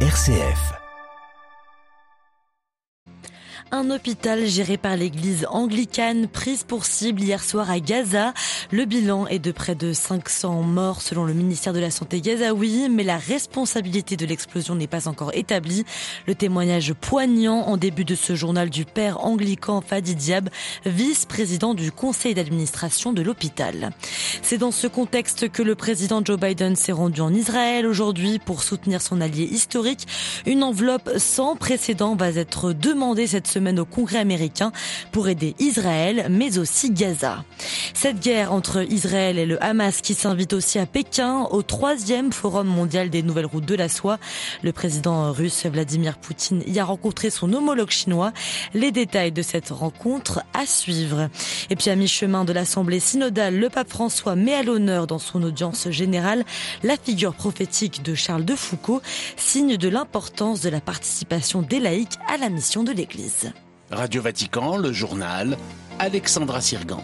RCF. Un hôpital géré par l'église anglicane prise pour cible hier soir à Gaza. Le bilan est de près de 500 morts selon le ministère de la Santé gazaoui, mais la responsabilité de l'explosion n'est pas encore établie. Le témoignage poignant en début de ce journal du père anglican Fadi Diab, vice-président du conseil d'administration de l'hôpital. C'est dans ce contexte que le président Joe Biden s'est rendu en Israël aujourd'hui pour soutenir son allié historique. Une enveloppe sans précédent va être demandée cette semaine semaine au Congrès américain pour aider Israël, mais aussi Gaza. Cette guerre entre Israël et le Hamas qui s'invite aussi à Pékin au troisième forum mondial des nouvelles routes de la soie. Le président russe Vladimir Poutine y a rencontré son homologue chinois. Les détails de cette rencontre à suivre. Et puis à mi-chemin de l'Assemblée synodale, le pape François met à l'honneur dans son audience générale la figure prophétique de Charles de Foucault, signe de l'importance de la participation des laïcs à la mission de l'Église. Radio Vatican, le journal, Alexandra Sirgan.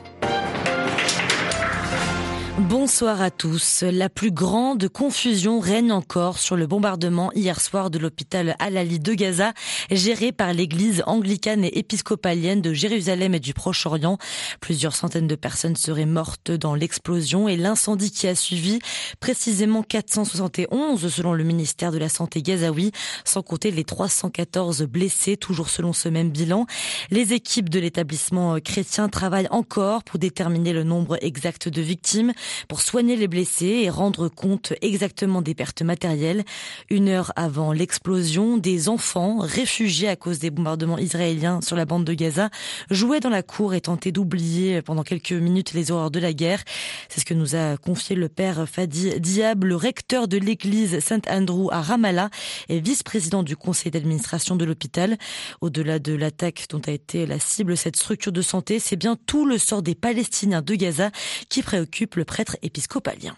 Bonsoir à tous. La plus grande confusion règne encore sur le bombardement hier soir de l'hôpital Al-Ali de Gaza, géré par l'église anglicane et épiscopalienne de Jérusalem et du Proche-Orient. Plusieurs centaines de personnes seraient mortes dans l'explosion et l'incendie qui a suivi, précisément 471 selon le ministère de la Santé gazaoui, sans compter les 314 blessés, toujours selon ce même bilan. Les équipes de l'établissement chrétien travaillent encore pour déterminer le nombre exact de victimes pour soigner les blessés et rendre compte exactement des pertes matérielles. Une heure avant l'explosion, des enfants réfugiés à cause des bombardements israéliens sur la bande de Gaza jouaient dans la cour et tentaient d'oublier pendant quelques minutes les horreurs de la guerre. C'est ce que nous a confié le père Fadi Diab, le recteur de l'église Saint Andrew à Ramallah et vice-président du conseil d'administration de l'hôpital. Au-delà de l'attaque dont a été la cible cette structure de santé, c'est bien tout le sort des Palestiniens de Gaza qui préoccupe le prêtre épiscopalien.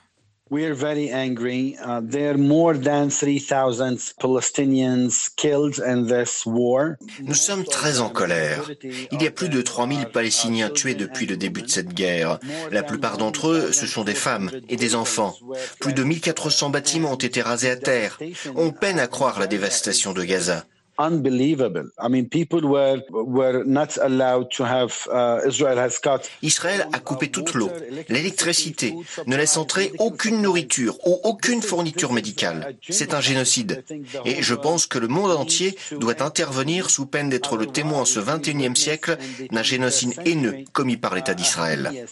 We are very angry. Uh, there are more than 3,000 Palestinians killed in this war. Nous sommes très en colère. Il y a plus de 3000 Palestiniens tués depuis le début de cette guerre. La plupart d'entre eux, ce sont des femmes et des enfants. Plus de 1400 bâtiments ont été rasés à terre. On peine à croire la dévastation de Gaza unbelievable. I mean, people were were not allowed to have. Israel has cut. Israël a coupé toute l'eau, l'électricité, ne laisse entrer aucune nourriture ou aucune fourniture médicale. C'est un génocide. Et je pense que le monde entier doit intervenir sous peine d'être le témoin en ce 21e siècle d'un génocide haineux commis par l'État d'Israël.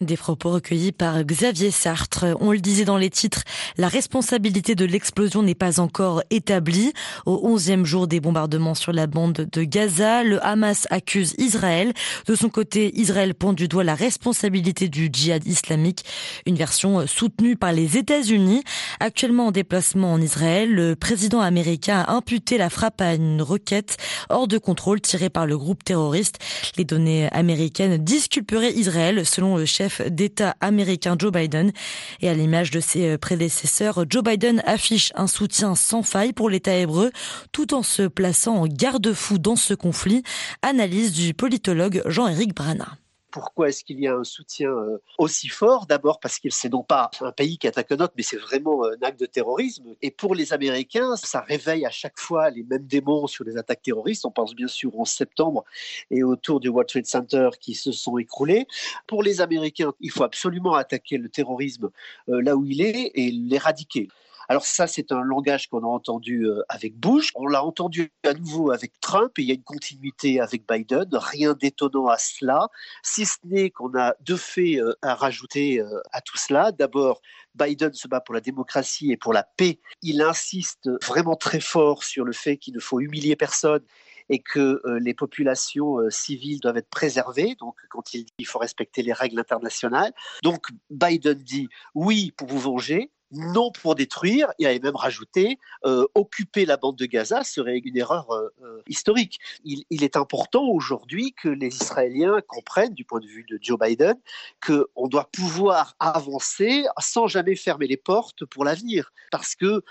Des propos recueillis par Xavier Sartre. On le disait dans les titres, la responsabilité de l'explosion n'est pas encore établie. Au onzième jour des bombardements sur la bande de Gaza, le Hamas accuse Israël. De son côté, Israël pointe du doigt la responsabilité du djihad islamique, une version soutenue par les États-Unis. Actuellement en déplacement en Israël, le président américain a imputé la frappe à une requête hors de contrôle tirée par le groupe terroriste. Les données américaines disculperait Israël, selon le chef d'État américain Joe Biden. Et à l'image de ses prédécesseurs, Joe Biden affiche un soutien sans faille pour l'État hébreu, tout en se plaçant en garde-fou dans ce conflit. Analyse du politologue Jean-Éric Brana. Pourquoi est-ce qu'il y a un soutien euh, aussi fort? D'abord parce que c'est non pas un pays qui attaque un autre, mais c'est vraiment un acte de terrorisme. Et pour les Américains, ça réveille à chaque fois les mêmes démons sur les attaques terroristes. On pense bien sûr en septembre et autour du World Trade Center qui se sont écroulés. Pour les Américains, il faut absolument attaquer le terrorisme euh, là où il est et l'éradiquer. Alors ça, c'est un langage qu'on a entendu euh, avec Bush, on l'a entendu à nouveau avec Trump, et il y a une continuité avec Biden, rien d'étonnant à cela, si ce n'est qu'on a deux faits euh, à rajouter euh, à tout cela. D'abord, Biden se bat pour la démocratie et pour la paix. Il insiste vraiment très fort sur le fait qu'il ne faut humilier personne et que les populations civiles doivent être préservées. Donc, quand il dit qu'il faut respecter les règles internationales. Donc, Biden dit oui pour vous venger, non pour détruire. Il avait même rajouté euh, occuper la bande de Gaza serait une erreur euh, euh, historique. Il, est important aujourd'hui que les Israéliens comprennent, du point de vue de Joe Biden, qu'on doit pouvoir avancer sans jamais fermer les portes pour l'avenir, parce que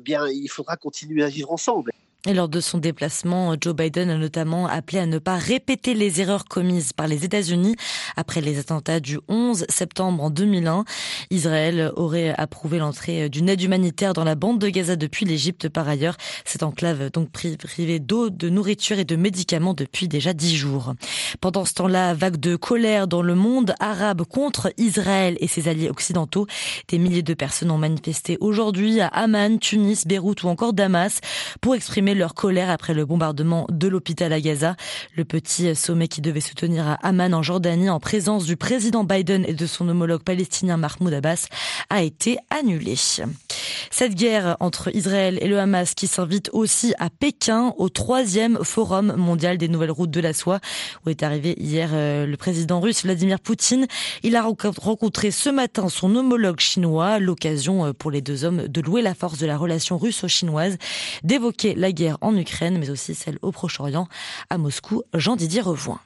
bien il faudra continuer à vivre ensemble. Et lors de son déplacement, Joe Biden a notamment appelé à ne pas répéter les erreurs commises par les États-Unis après les attentats du 11 septembre en 2001. Israël aurait approuvé l'entrée d'une aide humanitaire dans la bande de Gaza depuis l'Égypte. Par ailleurs, cette enclave donc privée d'eau, de nourriture et de médicaments depuis déjà dix jours. Pendant ce temps-là, vague de colère dans le monde arabe contre Israël et ses alliés occidentaux. Des milliers de personnes ont manifesté aujourd'hui à Amman, Tunis, Beyrouth ou encore Damas pour exprimer leur colère après le bombardement de l'hôpital à Gaza. Le petit sommet qui devait se tenir à Amman en Jordanie en présence du président Biden et de son homologue palestinien Mahmoud Abbas a été annulé. Cette guerre entre Israël et le Hamas qui s'invite aussi à Pékin au troisième forum mondial des nouvelles routes de la soie où est arrivé hier euh, le président russe Vladimir Poutine. Il a rencontré ce matin son homologue chinois, l'occasion euh, pour les deux hommes de louer la force de la relation russo-chinoise, d'évoquer la guerre en Ukraine mais aussi celle au Proche-Orient. À Moscou, Jean-Didier Revoin.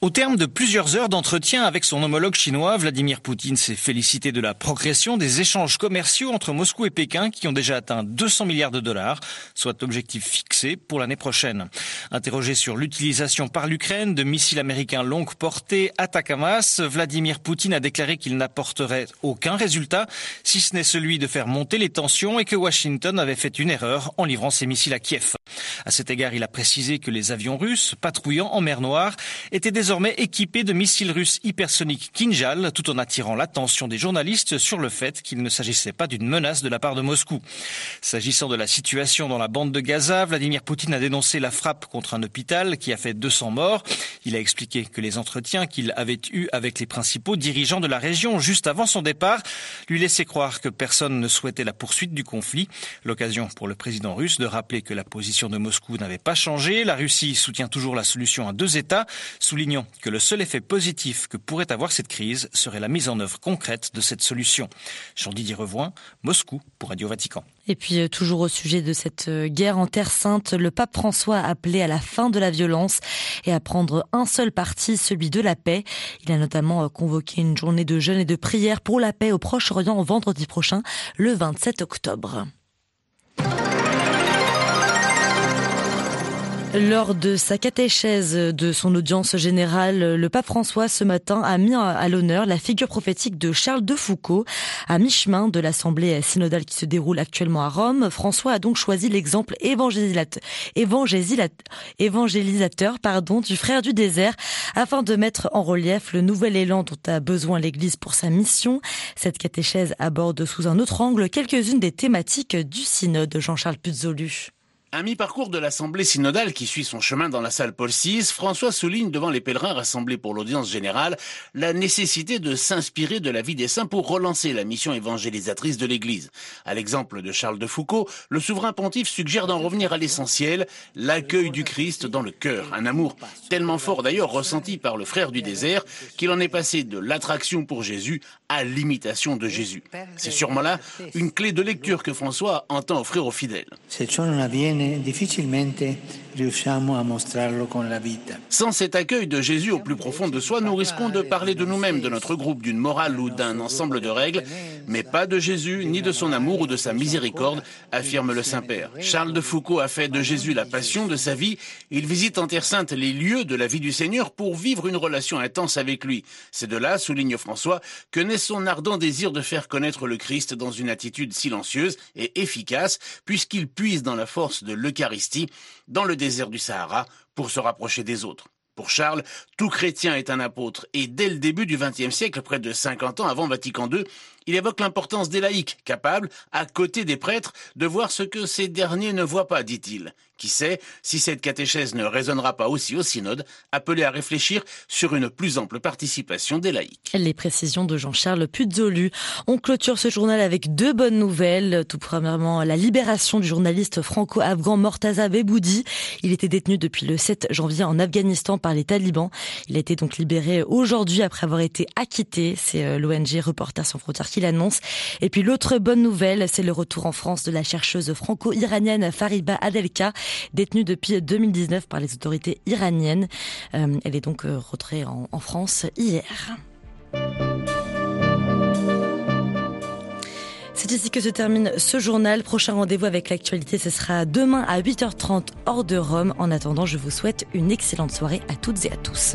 Au terme de plusieurs heures d'entretien avec son homologue chinois, Vladimir Poutine s'est félicité de la progression des échanges commerciaux entre Moscou et Pékin qui ont déjà atteint 200 milliards de dollars, soit objectif fixé pour l'année prochaine. Interrogé sur l'utilisation par l'Ukraine de missiles américains longue portée Atacama, Vladimir Poutine a déclaré qu'il n'apporterait aucun résultat, si ce n'est celui de faire monter les tensions et que Washington avait fait une erreur en livrant ses missiles à Kiev. À cet égard, il a précisé que les avions russes patrouillant en mer Noire étaient désormais équipés de missiles russes hypersoniques Kinjal, tout en attirant l'attention des journalistes sur le fait qu'il ne s'agissait pas d'une menace de la part de Moscou. S'agissant de la situation dans la bande de Gaza, Vladimir Poutine a dénoncé la frappe contre un hôpital qui a fait 200 morts. Il a expliqué que les entretiens qu'il avait eus avec les principaux dirigeants de la région juste avant son départ lui laissaient croire que personne ne souhaitait la poursuite du conflit. L'occasion pour le président russe de rappeler que la position de Moscou n'avait pas changé. La Russie soutient toujours la solution à deux États, soulignant que le seul effet positif que pourrait avoir cette crise serait la mise en œuvre concrète de cette solution. Jean-Didier Revoin, Moscou pour Radio Vatican. Et puis euh, toujours au sujet de cette euh, guerre en Terre Sainte, le pape François a appelé à la fin de la violence et à prendre un seul parti, celui de la paix. Il a notamment euh, convoqué une journée de jeûne et de prière pour la paix au Proche-Orient vendredi prochain, le 27 octobre. Lors de sa catéchèse de son audience générale, le pape François ce matin a mis à l'honneur la figure prophétique de Charles de Foucault. À mi-chemin de l'assemblée synodale qui se déroule actuellement à Rome, François a donc choisi l'exemple évangélisateur, du frère du désert afin de mettre en relief le nouvel élan dont a besoin l'Église pour sa mission. Cette catéchèse aborde sous un autre angle quelques-unes des thématiques du synode de Jean-Charles Puzolu. À mi-parcours de l'Assemblée synodale qui suit son chemin dans la salle Paul VI, François souligne devant les pèlerins rassemblés pour l'audience générale la nécessité de s'inspirer de la vie des saints pour relancer la mission évangélisatrice de l'Église. À l'exemple de Charles de Foucault, le souverain pontife suggère d'en revenir à l'essentiel, l'accueil du Christ dans le cœur. Un amour tellement fort d'ailleurs ressenti par le frère du désert qu'il en est passé de l'attraction pour Jésus à l'imitation de Jésus. C'est sûrement là une clé de lecture que François entend offrir aux fidèles. viene difficilmente Sans cet accueil de Jésus au plus profond de soi, nous risquons de parler de nous-mêmes, de notre groupe, d'une morale ou d'un ensemble de règles, mais pas de Jésus, ni de son amour ou de sa miséricorde, affirme le Saint-Père. Charles de Foucault a fait de Jésus la passion de sa vie. Il visite en Terre Sainte les lieux de la vie du Seigneur pour vivre une relation intense avec lui. C'est de là, souligne François, que naît son ardent désir de faire connaître le Christ dans une attitude silencieuse et efficace, puisqu'il puise dans la force de l'Eucharistie dans le désert du Sahara pour se rapprocher des autres. Pour Charles, tout chrétien est un apôtre, et dès le début du XXe siècle, près de 50 ans avant Vatican II, il évoque l'importance des laïcs, capables, à côté des prêtres, de voir ce que ces derniers ne voient pas, dit-il. Qui sait si cette catéchèse ne résonnera pas aussi au synode, appelé à réfléchir sur une plus ample participation des laïcs. Les précisions de Jean-Charles Puzolu. On clôture ce journal avec deux bonnes nouvelles. Tout premièrement, la libération du journaliste franco-afghan Mortaza Beboudi. Il était détenu depuis le 7 janvier en Afghanistan par les talibans. Il a été donc libéré aujourd'hui après avoir été acquitté. C'est euh, l'ONG Reporters sans frontières qui l'annonce. Et puis l'autre bonne nouvelle, c'est le retour en France de la chercheuse franco-iranienne Fariba Adelka détenue depuis 2019 par les autorités iraniennes. Euh, elle est donc euh, rentrée en, en France hier. C'est ici que se termine ce journal. Prochain rendez-vous avec l'actualité, ce sera demain à 8h30 hors de Rome. En attendant, je vous souhaite une excellente soirée à toutes et à tous.